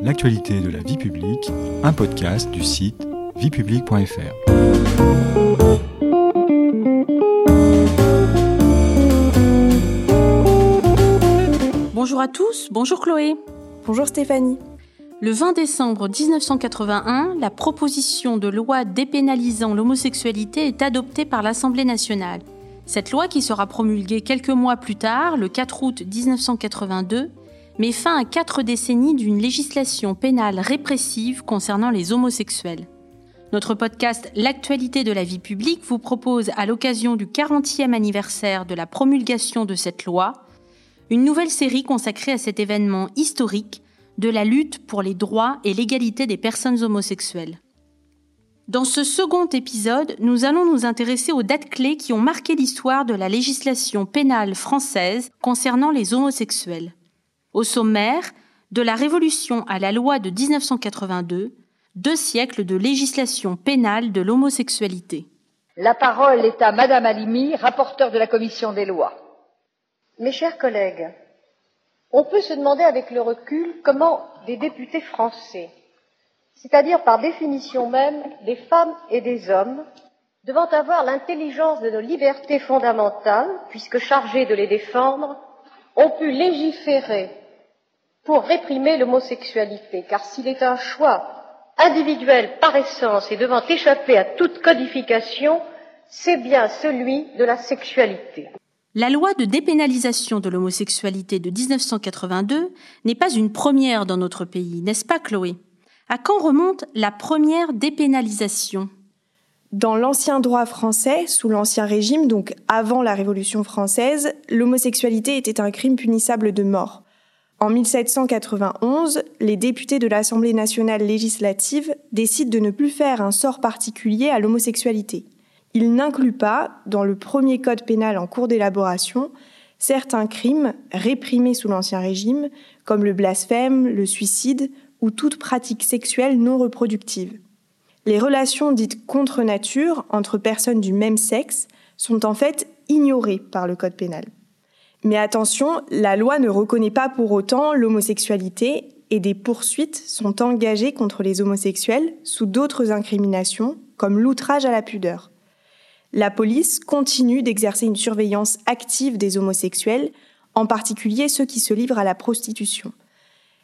L'actualité de la vie publique, un podcast du site viepublique.fr. Bonjour à tous, bonjour Chloé. Bonjour Stéphanie. Le 20 décembre 1981, la proposition de loi dépénalisant l'homosexualité est adoptée par l'Assemblée nationale. Cette loi, qui sera promulguée quelques mois plus tard, le 4 août 1982, met fin à quatre décennies d'une législation pénale répressive concernant les homosexuels. Notre podcast L'actualité de la vie publique vous propose, à l'occasion du 40e anniversaire de la promulgation de cette loi, une nouvelle série consacrée à cet événement historique de la lutte pour les droits et l'égalité des personnes homosexuelles. Dans ce second épisode, nous allons nous intéresser aux dates clés qui ont marqué l'histoire de la législation pénale française concernant les homosexuels. Au sommaire, de la Révolution à la loi de 1982, deux siècles de législation pénale de l'homosexualité. La parole est à Madame Alimi, rapporteure de la commission des lois. Mes chers collègues, on peut se demander avec le recul comment des députés français, c'est-à-dire par définition même des femmes et des hommes, devant avoir l'intelligence de nos libertés fondamentales, puisque chargés de les défendre, ont pu légiférer pour réprimer l'homosexualité, car s'il est un choix individuel par essence et devant échapper à toute codification, c'est bien celui de la sexualité. La loi de dépénalisation de l'homosexualité de 1982 n'est pas une première dans notre pays, n'est-ce pas Chloé? À quand remonte la première dépénalisation? Dans l'ancien droit français, sous l'ancien régime, donc avant la Révolution française, l'homosexualité était un crime punissable de mort. En 1791, les députés de l'Assemblée nationale législative décident de ne plus faire un sort particulier à l'homosexualité il n'inclut pas, dans le premier code pénal en cours d'élaboration, certains crimes réprimés sous l'Ancien Régime, comme le blasphème, le suicide ou toute pratique sexuelle non reproductive. Les relations dites contre nature entre personnes du même sexe sont en fait ignorées par le Code pénal. Mais attention, la loi ne reconnaît pas pour autant l'homosexualité et des poursuites sont engagées contre les homosexuels sous d'autres incriminations, comme l'outrage à la pudeur la police continue d'exercer une surveillance active des homosexuels, en particulier ceux qui se livrent à la prostitution.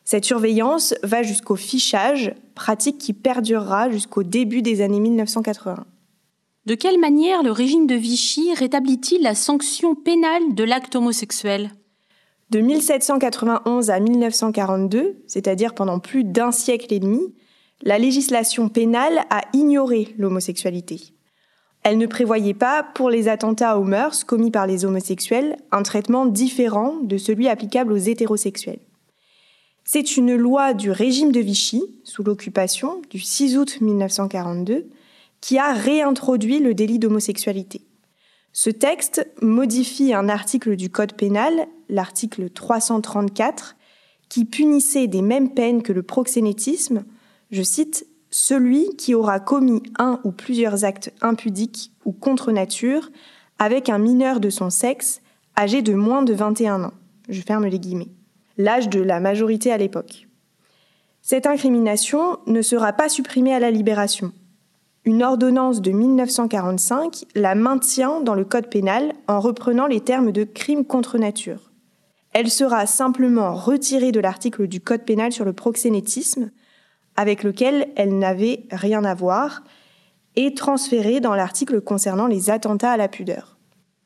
Cette surveillance va jusqu'au fichage, pratique qui perdurera jusqu'au début des années 1980. De quelle manière le régime de Vichy rétablit-il la sanction pénale de l'acte homosexuel? De 1791 à 1942, c'est-à-dire pendant plus d'un siècle et demi, la législation pénale a ignoré l'homosexualité. Elle ne prévoyait pas, pour les attentats aux mœurs commis par les homosexuels, un traitement différent de celui applicable aux hétérosexuels. C'est une loi du régime de Vichy, sous l'occupation, du 6 août 1942, qui a réintroduit le délit d'homosexualité. Ce texte modifie un article du Code pénal, l'article 334, qui punissait des mêmes peines que le proxénétisme, je cite, celui qui aura commis un ou plusieurs actes impudiques ou contre nature avec un mineur de son sexe âgé de moins de 21 ans. Je ferme les guillemets. L'âge de la majorité à l'époque. Cette incrimination ne sera pas supprimée à la libération. Une ordonnance de 1945 la maintient dans le Code pénal en reprenant les termes de crime contre nature. Elle sera simplement retirée de l'article du Code pénal sur le proxénétisme, avec lequel elle n'avait rien à voir, et transférée dans l'article concernant les attentats à la pudeur.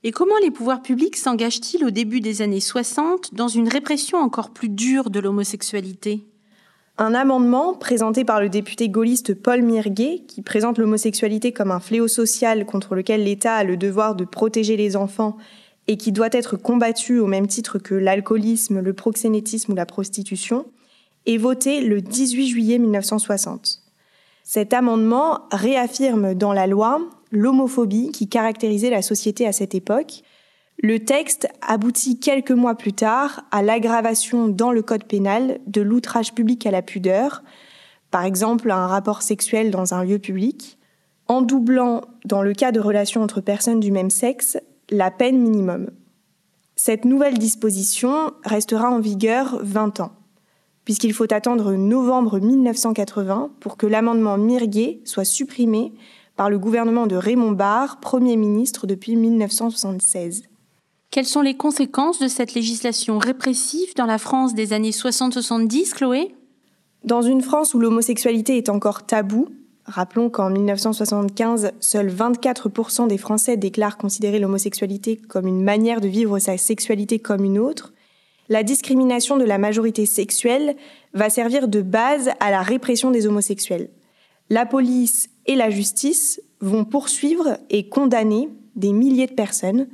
Et comment les pouvoirs publics s'engagent-ils au début des années 60 dans une répression encore plus dure de l'homosexualité? Un amendement présenté par le député gaulliste Paul Mirguet, qui présente l'homosexualité comme un fléau social contre lequel l'État a le devoir de protéger les enfants et qui doit être combattu au même titre que l'alcoolisme, le proxénétisme ou la prostitution, est voté le 18 juillet 1960. Cet amendement réaffirme dans la loi l'homophobie qui caractérisait la société à cette époque. Le texte aboutit quelques mois plus tard à l'aggravation dans le code pénal de l'outrage public à la pudeur, par exemple un rapport sexuel dans un lieu public, en doublant, dans le cas de relations entre personnes du même sexe, la peine minimum. Cette nouvelle disposition restera en vigueur 20 ans. puisqu'il faut attendre novembre 1980 pour que l'amendement Mirguet soit supprimé par le gouvernement de Raymond Barre, Premier ministre depuis 1976. Quelles sont les conséquences de cette législation répressive dans la France des années 60-70, Chloé? Dans une France où l'homosexualité est encore tabou, rappelons qu'en 1975, seuls 24% des Français déclarent considérer l'homosexualité comme une manière de vivre sa sexualité comme une autre, la discrimination de la majorité sexuelle va servir de base à la répression des homosexuels. La police et la justice vont poursuivre et condamner des milliers de personnes,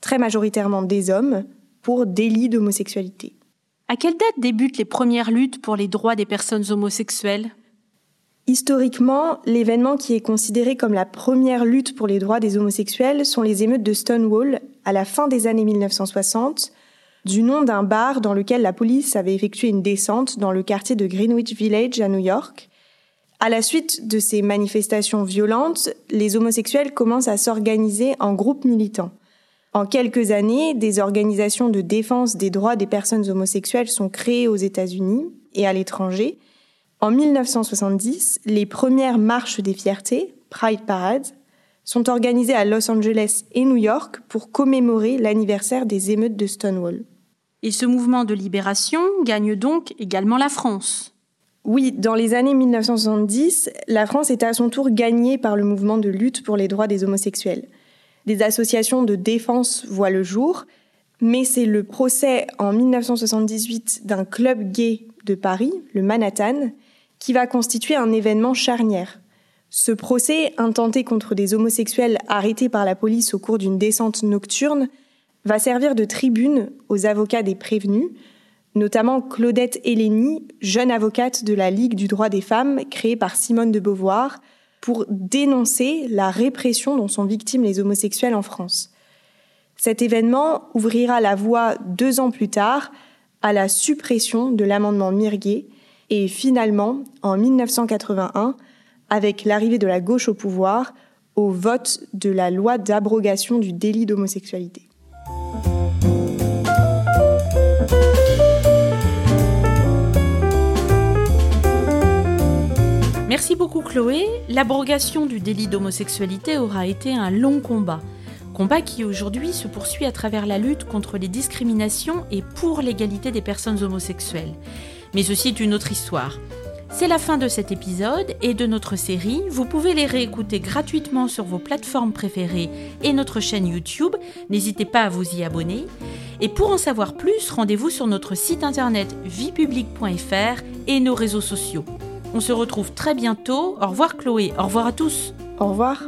très majoritairement des hommes, pour délit d'homosexualité. À quelle date débutent les premières luttes pour les droits des personnes homosexuelles? Historiquement, l'événement qui est considéré comme la première lutte pour les droits des homosexuels sont les émeutes de Stonewall à la fin des années 1960, du nom d'un bar dans lequel la police avait effectué une descente dans le quartier de Greenwich Village à New York, à la suite de ces manifestations violentes, les homosexuels commencent à s'organiser en groupes militants. En quelques années, des organisations de défense des droits des personnes homosexuelles sont créées aux États-Unis et à l'étranger. En 1970, les premières marches des fiertés, Pride Parades, sont organisées à Los Angeles et New York pour commémorer l'anniversaire des émeutes de Stonewall. Et ce mouvement de libération gagne donc également la France. Oui, dans les années 1970, la France est à son tour gagnée par le mouvement de lutte pour les droits des homosexuels. Des associations de défense voient le jour, mais c'est le procès en 1978 d'un club gay de Paris, le Manhattan, qui va constituer un événement charnière. Ce procès, intenté contre des homosexuels arrêtés par la police au cours d'une descente nocturne, va servir de tribune aux avocats des prévenus, notamment Claudette Hélény, jeune avocate de la Ligue du droit des femmes créée par Simone de Beauvoir, pour dénoncer la répression dont sont victimes les homosexuels en France. Cet événement ouvrira la voie deux ans plus tard à la suppression de l'amendement Mirguet et finalement, en 1981, avec l'arrivée de la gauche au pouvoir, au vote de la loi d'abrogation du délit d'homosexualité. Merci beaucoup Chloé. L'abrogation du délit d'homosexualité aura été un long combat. Combat qui aujourd'hui se poursuit à travers la lutte contre les discriminations et pour l'égalité des personnes homosexuelles. Mais ceci est une autre histoire. C'est la fin de cet épisode et de notre série. Vous pouvez les réécouter gratuitement sur vos plateformes préférées et notre chaîne YouTube. N'hésitez pas à vous y abonner. Et pour en savoir plus, rendez-vous sur notre site internet viepublic.fr et nos réseaux sociaux. On se retrouve très bientôt. Au revoir Chloé. Au revoir à tous. Au revoir.